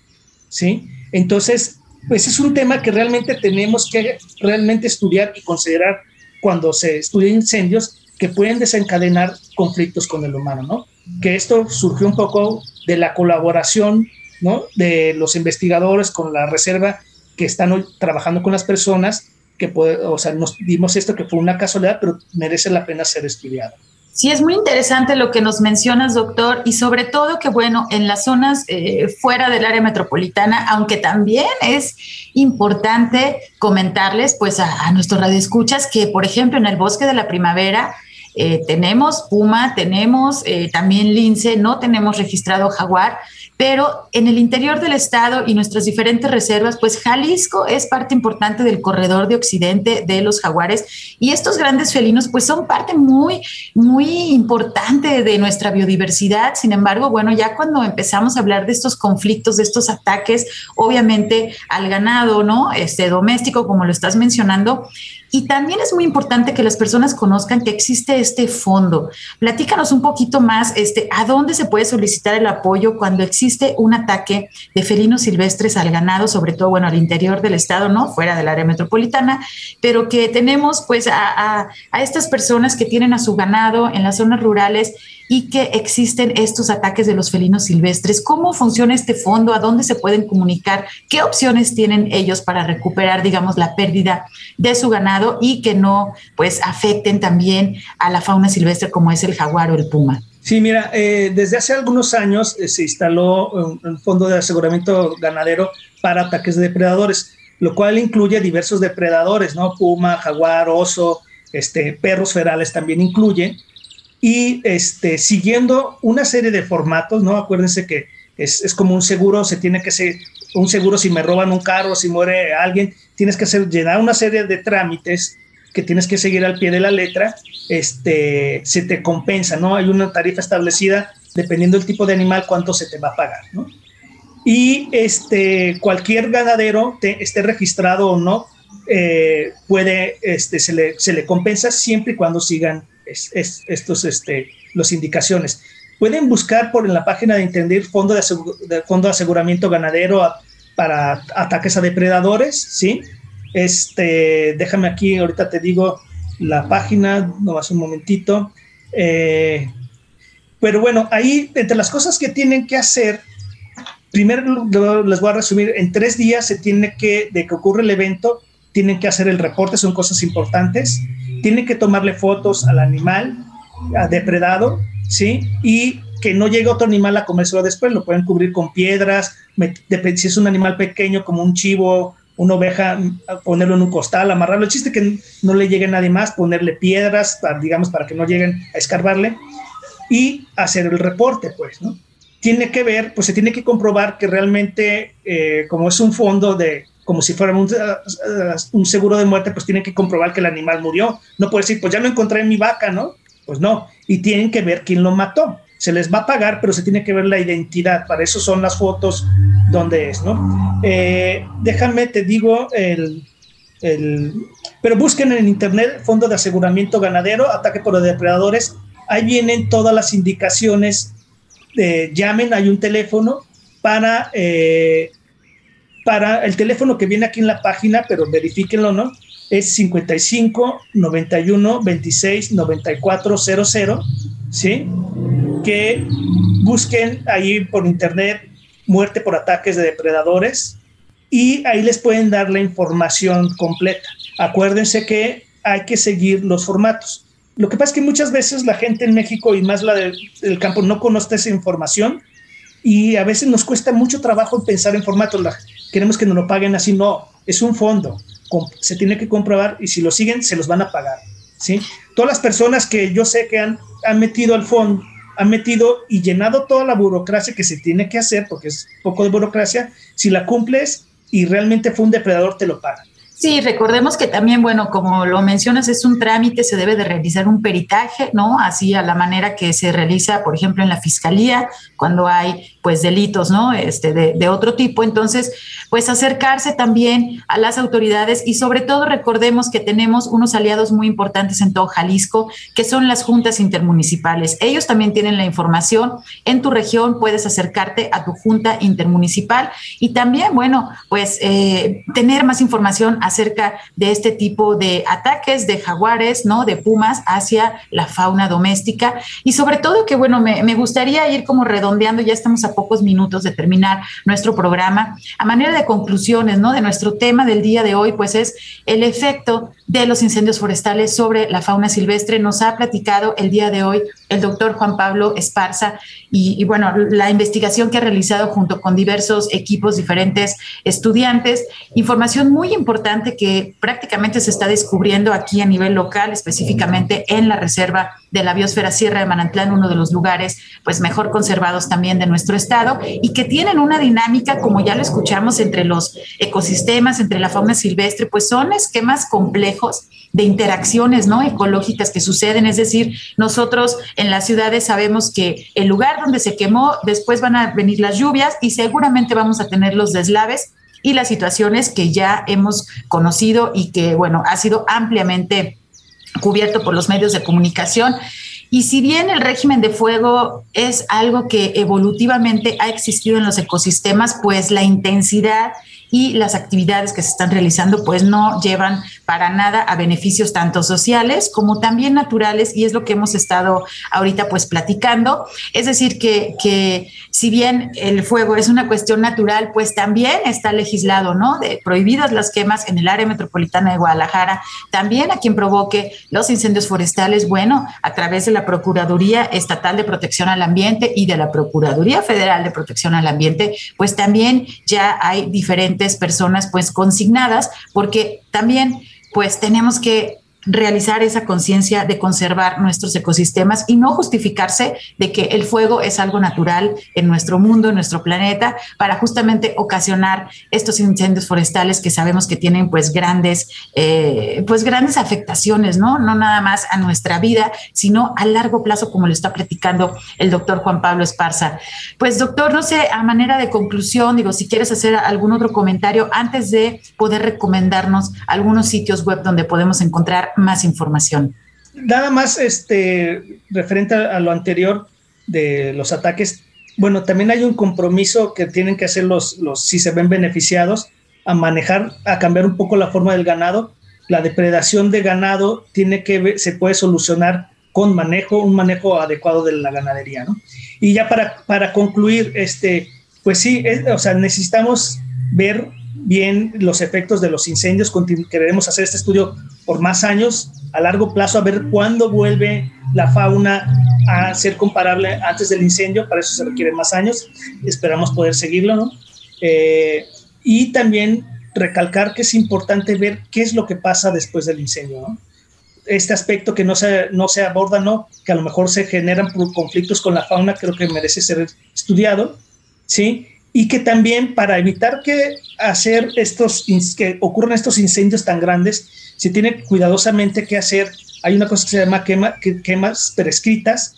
¿sí? Entonces, pues es un tema que realmente tenemos que realmente estudiar y considerar cuando se estudian incendios que pueden desencadenar conflictos con el humano, ¿no? Que esto surgió un poco de la colaboración, ¿no? De los investigadores con la reserva que están trabajando con las personas, que puede, o sea, nos dimos esto que fue una casualidad, pero merece la pena ser estudiado. Sí, es muy interesante lo que nos mencionas, doctor, y sobre todo que, bueno, en las zonas eh, fuera del área metropolitana, aunque también es importante comentarles, pues, a, a nuestros radioescuchas que, por ejemplo, en el bosque de la primavera, eh, tenemos puma, tenemos eh, también lince, no tenemos registrado jaguar, pero en el interior del estado y nuestras diferentes reservas, pues Jalisco es parte importante del corredor de occidente de los jaguares y estos grandes felinos pues son parte muy, muy importante de nuestra biodiversidad. Sin embargo, bueno, ya cuando empezamos a hablar de estos conflictos, de estos ataques, obviamente al ganado, ¿no? Este doméstico, como lo estás mencionando, y también es muy importante que las personas conozcan que existe este fondo. Platícanos un poquito más, este, ¿a dónde se puede solicitar el apoyo cuando existe un ataque de felinos silvestres al ganado, sobre todo, bueno, al interior del estado, ¿no? Fuera del área metropolitana, pero que tenemos pues a, a, a estas personas que tienen a su ganado en las zonas rurales y que existen estos ataques de los felinos silvestres. ¿Cómo funciona este fondo? ¿A dónde se pueden comunicar? ¿Qué opciones tienen ellos para recuperar, digamos, la pérdida de su ganado y que no, pues, afecten también a la fauna silvestre como es el jaguar o el puma? Sí, mira, eh, desde hace algunos años eh, se instaló un, un, fondo de aseguramiento ganadero para ataques de depredadores, lo cual incluye diversos depredadores, ¿no? Puma, jaguar, oso, este, perros ferales también incluye y este, siguiendo una serie de formatos, ¿no? Acuérdense que es, es, como un seguro, se tiene que ser un seguro si me roban un carro, si muere alguien, tienes que hacer, llenar una serie de trámites que tienes que seguir al pie de la letra, este, se te compensa, ¿no? Hay una tarifa establecida dependiendo del tipo de animal, cuánto se te va a pagar, ¿no? Y este, cualquier ganadero, te, esté registrado o no, eh, puede, este, se, le, se le compensa siempre y cuando sigan es, es, estos, este, los indicaciones. Pueden buscar por en la página de Entender Fondo de, Fondo de Aseguramiento Ganadero para ataques a depredadores, ¿sí? Este, déjame aquí, ahorita te digo la página, no vas un momentito. Eh, pero bueno, ahí entre las cosas que tienen que hacer, primero les voy a resumir, en tres días se tiene que, de que ocurre el evento, tienen que hacer el reporte, son cosas importantes tiene que tomarle fotos al animal depredado, ¿sí? Y que no llegue otro animal a comérselo después, lo pueden cubrir con piedras, si es un animal pequeño como un chivo, una oveja, ponerlo en un costal, amarrarlo, el chiste que no le llegue nadie más, ponerle piedras, digamos, para que no lleguen a escarbarle y hacer el reporte, pues, ¿no? Tiene que ver, pues se tiene que comprobar que realmente, eh, como es un fondo de como si fuera un, un, seguro de muerte, pues tienen que comprobar que el animal murió. No puede decir, pues ya lo encontré en mi vaca, ¿no? Pues no. Y tienen que ver quién lo mató. Se les va a pagar, pero se tiene que ver la identidad. Para eso son las fotos donde es, ¿no? Eh, déjame, te digo, el, el, pero busquen en internet Fondo de Aseguramiento Ganadero, ataque por depredadores. Ahí vienen todas las indicaciones. Eh, llamen, hay un teléfono para eh, para el teléfono que viene aquí en la página, pero verifíquenlo, ¿no? Es 55 91 26 94 00, ¿sí? Que busquen ahí por internet muerte por ataques de depredadores y ahí les pueden dar la información completa. Acuérdense que hay que seguir los formatos. Lo que pasa es que muchas veces la gente en México y más la del, campo no conoce esa información y a veces nos cuesta mucho trabajo pensar en formatos. Queremos que nos lo paguen así. No, es un fondo. Se tiene que comprobar y si lo siguen, se los van a pagar. ¿sí? Todas las personas que yo sé que han, han metido al fondo, han metido y llenado toda la burocracia que se tiene que hacer, porque es poco de burocracia, si la cumples y realmente fue un depredador, te lo pagan. Sí, recordemos que también, bueno, como lo mencionas, es un trámite, se debe de realizar un peritaje, ¿no? Así a la manera que se realiza, por ejemplo, en la fiscalía, cuando hay pues delitos, ¿no? Este, de, otro tipo. Entonces, pues acercarse también a las autoridades y sobre todo recordemos que tenemos unos aliados muy importantes en todo Jalisco, que son las juntas intermunicipales. Ellos también tienen la información. En tu región puedes acercarte a tu junta intermunicipal y también, bueno, pues eh, tener más información acerca de este tipo de ataques de jaguares, ¿no? De pumas hacia la fauna doméstica y sobre todo que, bueno, me, me gustaría ir como redondeando, ya estamos a pocos minutos de terminar nuestro programa. A manera de conclusiones, ¿no? De nuestro tema del día de hoy, pues es el efecto de los incendios forestales sobre la fauna silvestre. Nos ha platicado el día de hoy el doctor Juan Pablo Esparza y, y, bueno, la investigación que ha realizado junto con diversos equipos, diferentes estudiantes, información muy importante que prácticamente se está descubriendo aquí a nivel local, específicamente en la reserva de la biosfera Sierra de Manantlán, uno de los lugares pues mejor conservados también de nuestro estado y que tienen una dinámica, como ya lo escuchamos, entre los ecosistemas, entre la fauna silvestre, pues son esquemas complejos de interacciones no ecológicas que suceden, es decir, nosotros en las ciudades sabemos que el lugar donde se quemó, después van a venir las lluvias y seguramente vamos a tener los deslaves y las situaciones que ya hemos conocido y que, bueno, ha sido ampliamente cubierto por los medios de comunicación. Y si bien el régimen de fuego es algo que evolutivamente ha existido en los ecosistemas, pues la intensidad y las actividades que se están realizando pues no llevan para nada a beneficios tanto sociales como también naturales y es lo que hemos estado ahorita pues platicando. Es decir, que, que si bien el fuego es una cuestión natural, pues también está legislado, ¿no? De prohibidas las quemas en el área metropolitana de Guadalajara, también a quien provoque los incendios forestales, bueno, a través de la Procuraduría Estatal de Protección al Ambiente y de la Procuraduría Federal de Protección al Ambiente, pues también ya hay diferentes personas pues consignadas, porque también pues tenemos que realizar esa conciencia de conservar nuestros ecosistemas y no justificarse de que el fuego es algo natural en nuestro mundo, en nuestro planeta, para justamente ocasionar estos incendios forestales que sabemos que tienen pues grandes, eh, pues grandes afectaciones, ¿no? No nada más a nuestra vida, sino a largo plazo, como lo está platicando el doctor Juan Pablo Esparza. Pues doctor, no sé, a manera de conclusión, digo, si quieres hacer algún otro comentario antes de poder recomendarnos algunos sitios web donde podemos encontrar más información. Nada más este, referente a, lo anterior de los ataques, bueno, también hay un compromiso que tienen que hacer los, los, si se ven beneficiados, a manejar, a cambiar un poco la forma del ganado. La depredación de ganado tiene que, se puede solucionar con manejo, un manejo adecuado de la ganadería, ¿no? Y ya para, para concluir, este, pues sí, es, o sea, necesitamos ver bien los efectos de los incendios. Queremos hacer este estudio por más años, a largo plazo, a ver cuándo vuelve la fauna a ser comparable antes del incendio. Para eso se requieren más años. Esperamos poder seguirlo, ¿no? Eh, y también recalcar que es importante ver qué es lo que pasa después del incendio, ¿no? Este aspecto que no se, no se aborda, ¿no? Que a lo mejor se generan conflictos con la fauna, creo que merece ser estudiado, ¿sí? Y que también para evitar que hacer estos que ocurran estos incendios tan grandes se tiene cuidadosamente que hacer hay una cosa que se llama quema, quemas prescritas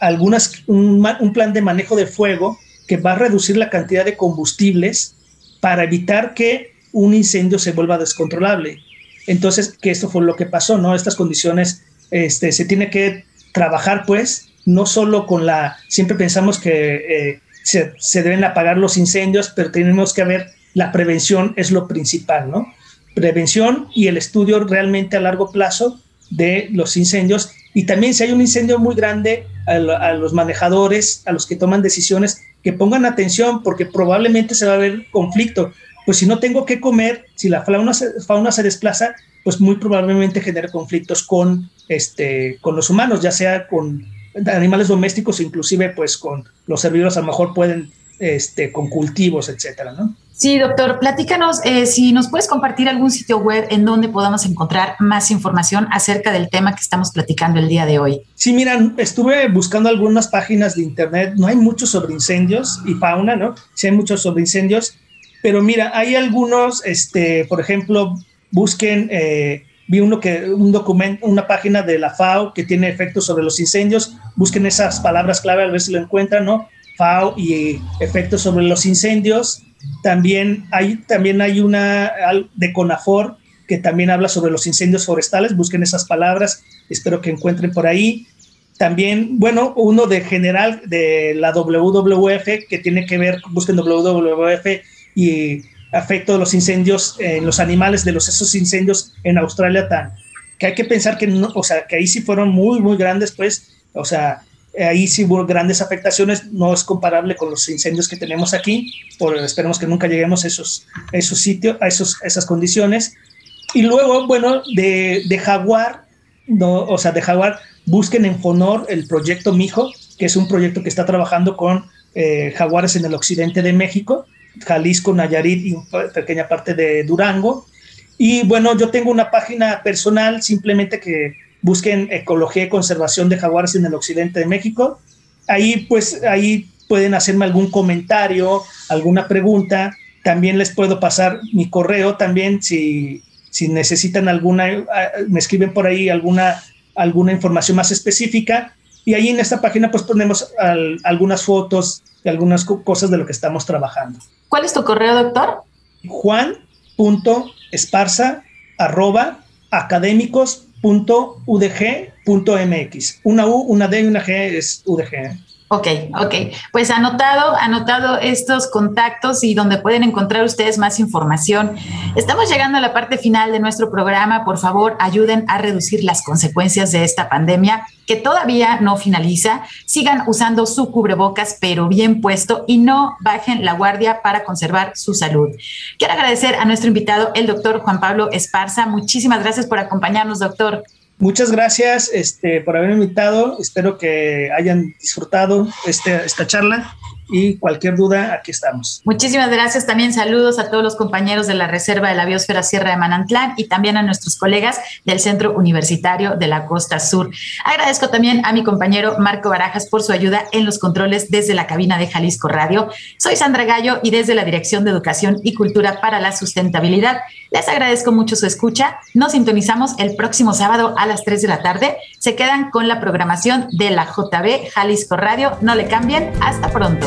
algunas un, plan de manejo de fuego que va a reducir la cantidad de combustibles para evitar que un incendio se vuelva descontrolable. Entonces que esto fue lo que pasó no estas condiciones este se tiene que trabajar pues no solo con la siempre pensamos que eh, se, deben apagar los incendios, pero tenemos que ver, la prevención es lo principal, ¿no? Prevención y el estudio realmente a largo plazo de los incendios. Y también si hay un incendio muy grande, a, los manejadores, a los que toman decisiones, que pongan atención porque probablemente se va a ver conflicto. Pues si no tengo que comer, si la fauna se, fauna se desplaza, pues muy probablemente genere conflictos con, este, con los humanos, ya sea con animales domésticos, inclusive pues con los herbívoros a lo mejor pueden, este, con cultivos, etcétera, ¿no? Sí, doctor, platícanos eh, si nos puedes compartir algún sitio web en donde podamos encontrar más información acerca del tema que estamos platicando el día de hoy. Sí, miran, estuve buscando algunas páginas de internet, no hay mucho sobre incendios y fauna, ¿no? Sí hay muchos sobre incendios, pero mira, hay algunos, este, por ejemplo, busquen eh, vi uno que un documento, una página de la FAO que tiene efectos sobre los incendios. Busquen esas palabras clave a ver si lo encuentran, ¿no? FAO y efectos sobre los incendios. También hay, también hay una de CONAFOR que también habla sobre los incendios forestales. Busquen esas palabras. Espero que encuentren por ahí. También, bueno, uno de general de la WWF que tiene que ver, busquen WWF y afecto de los incendios en los animales, de los esos incendios en Australia tan, que hay que pensar que no, o sea, que ahí sí fueron muy, muy grandes, pues, o sea, ahí sí hubo grandes afectaciones, no es comparable con los incendios que tenemos aquí, por, esperemos que nunca lleguemos a esos, esos sitios, a esos, esas condiciones. Y luego, bueno, de, de Jaguar, no, o sea, de Jaguar, busquen en Fonor el proyecto Mijo, que es un proyecto que está trabajando con eh, jaguares en el occidente de México, Jalisco, Nayarit y pequeña parte de Durango. Y bueno, yo tengo una página personal, simplemente que busquen Ecología y Conservación de Jaguares en el Occidente de México. Ahí pues ahí pueden hacerme algún comentario, alguna pregunta. También les puedo pasar mi correo también si, si necesitan alguna, eh, me escriben por ahí alguna, alguna información más específica. Y ahí en esta página pues ponemos algunas fotos y algunas cosas de lo que estamos trabajando. ¿Cuál es tu correo, doctor? Juan.esparza arroba académicos.udg.mx. Una U, una D y una G es UDG. Ok, ok. Pues anotado, anotado estos contactos y donde pueden encontrar ustedes más información. Estamos llegando a la parte final de nuestro programa. Por favor, ayuden a reducir las consecuencias de esta pandemia que todavía no finaliza. Sigan usando su cubrebocas, pero bien puesto y no bajen la guardia para conservar su salud. Quiero agradecer a nuestro invitado, el doctor Juan Pablo Esparza. Muchísimas gracias por acompañarnos, doctor. Muchas gracias este, por haberme invitado. Espero que hayan disfrutado este, esta charla y cualquier duda, aquí estamos. Muchísimas gracias. También saludos a todos los compañeros de la Reserva de la Biosfera Sierra de Manantlán y también a nuestros colegas del Centro Universitario de la Costa Sur. Agradezco también a mi compañero Marco Barajas por su ayuda en los controles desde la cabina de Jalisco Radio. Soy Sandra Gallo y desde la Dirección de Educación y Cultura para la Sustentabilidad. Les agradezco mucho su escucha. Nos sintonizamos el próximo sábado a las 3 de la tarde. Se quedan con la programación de la JB Jalisco Radio. No le cambien. Hasta pronto.